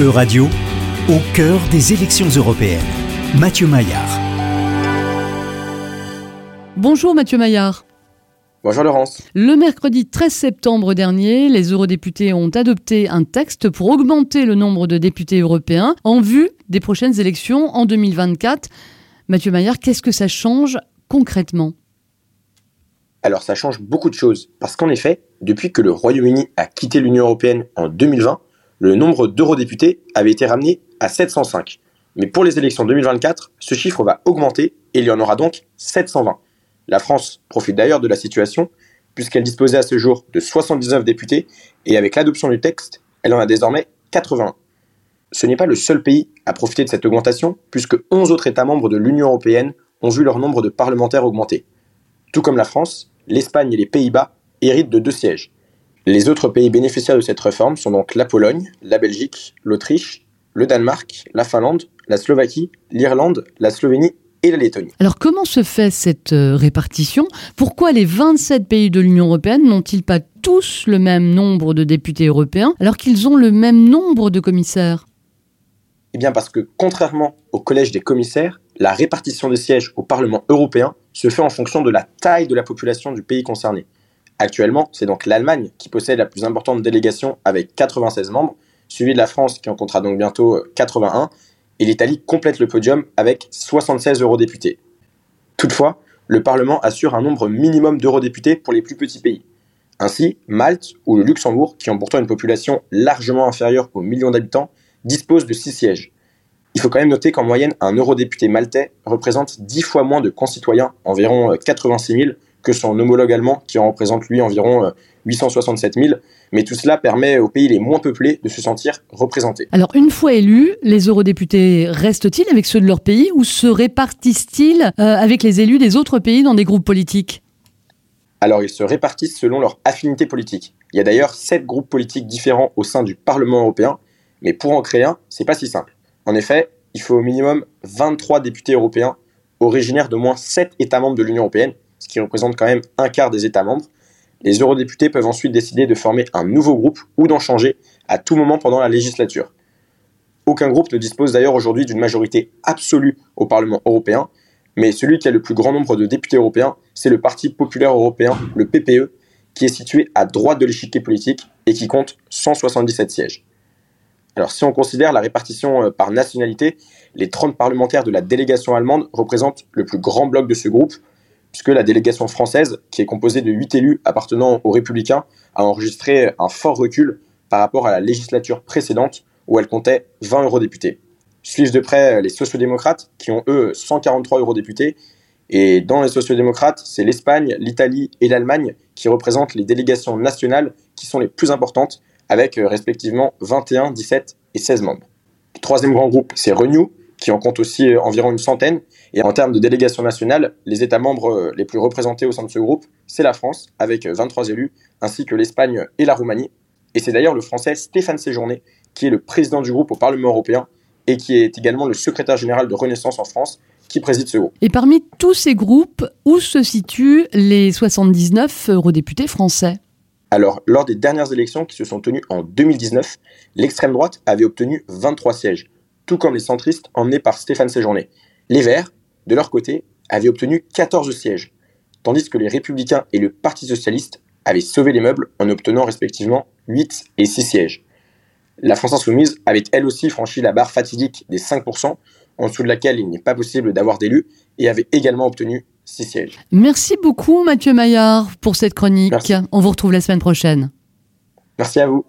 E-Radio, au cœur des élections européennes. Mathieu Maillard. Bonjour Mathieu Maillard. Bonjour Laurence. Le mercredi 13 septembre dernier, les eurodéputés ont adopté un texte pour augmenter le nombre de députés européens en vue des prochaines élections en 2024. Mathieu Maillard, qu'est-ce que ça change concrètement? Alors ça change beaucoup de choses, parce qu'en effet, depuis que le Royaume-Uni a quitté l'Union européenne en 2020, le nombre d'eurodéputés avait été ramené à 705. Mais pour les élections 2024, ce chiffre va augmenter et il y en aura donc 720. La France profite d'ailleurs de la situation, puisqu'elle disposait à ce jour de 79 députés, et avec l'adoption du texte, elle en a désormais 80. Ce n'est pas le seul pays à profiter de cette augmentation, puisque 11 autres États membres de l'Union européenne ont vu leur nombre de parlementaires augmenter. Tout comme la France, l'Espagne et les Pays-Bas héritent de deux sièges. Les autres pays bénéficiaires de cette réforme sont donc la Pologne, la Belgique, l'Autriche, le Danemark, la Finlande, la Slovaquie, l'Irlande, la Slovénie et la Lettonie. Alors comment se fait cette euh, répartition? Pourquoi les 27 pays de l'Union européenne n'ont-ils pas tous le même nombre de députés européens alors qu'ils ont le même nombre de commissaires? Eh bien parce que contrairement au collège des commissaires, la répartition des sièges au Parlement européen se fait en fonction de la taille de la population du pays concerné. Actuellement, c'est donc l'Allemagne qui possède la plus importante délégation avec 96 membres, suivi de la France qui en comptera donc bientôt 81, et l'Italie complète le podium avec 76 eurodéputés. Toutefois, le Parlement assure un nombre minimum d'eurodéputés pour les plus petits pays. Ainsi, Malte ou le Luxembourg, qui ont pourtant une population largement inférieure au million d'habitants, disposent de 6 sièges. Il faut quand même noter qu'en moyenne, un eurodéputé maltais représente 10 fois moins de concitoyens, environ 86 000, que son homologue allemand, qui en représente lui environ 867 000. Mais tout cela permet aux pays les moins peuplés de se sentir représentés. Alors, une fois élus, les eurodéputés restent-ils avec ceux de leur pays ou se répartissent-ils euh, avec les élus des autres pays dans des groupes politiques? Alors, ils se répartissent selon leur affinité politique. Il y a d'ailleurs sept groupes politiques différents au sein du Parlement européen, mais pour en créer un, c'est pas si simple. En effet, il faut au minimum 23 députés européens originaires de moins 7 États membres de l'Union européenne, qui représente quand même un quart des États membres. Les eurodéputés peuvent ensuite décider de former un nouveau groupe ou d'en changer à tout moment pendant la législature. Aucun groupe ne dispose d'ailleurs aujourd'hui d'une majorité absolue au Parlement européen, mais celui qui a le plus grand nombre de députés européens, c'est le Parti populaire européen, le PPE, qui est situé à droite de l'échiquier politique et qui compte 177 sièges. Alors si on considère la répartition euh, par nationalité, les 30 parlementaires de la délégation allemande représentent le plus grand bloc de ce groupe, puisque la délégation française, qui est composée de 8 élus appartenant aux républicains, a enregistré un fort recul par rapport à la législature précédente, où elle comptait 20 eurodéputés. Suivent de près les sociodémocrates, qui ont eux 143 eurodéputés, et dans les sociodémocrates, c'est l'Espagne, l'Italie et l'Allemagne qui représentent les délégations nationales qui sont les plus importantes, avec euh, respectivement 21, 17 et 16 membres. Le troisième grand groupe, c'est Renew, qui en compte aussi euh, environ une centaine. Et en termes de délégation nationale, les États membres euh, les plus représentés au sein de ce groupe, c'est la France, avec 23 élus, ainsi que l'Espagne et la Roumanie. Et c'est d'ailleurs le Français Stéphane Séjourné, qui est le président du groupe au Parlement européen et qui est également le secrétaire général de Renaissance en France, qui préside ce groupe. Et parmi tous ces groupes, où se situent les 79 eurodéputés français? Alors, lors des dernières élections qui se sont tenues en 2019, l'extrême droite avait obtenu 23 sièges, tout comme les centristes emmenés par Stéphane Séjourné. Les Verts, de leur côté, avaient obtenu 14 sièges, tandis que les Républicains et le Parti Socialiste avaient sauvé les meubles en obtenant respectivement 8 et 6 sièges. La France Insoumise avait elle aussi franchi la barre fatidique des 5%, en dessous de laquelle il n'est pas possible d'avoir d'élus, et avait également obtenu sièges. Merci beaucoup Mathieu Maillard pour cette chronique. On vous retrouve la semaine prochaine. Merci à vous.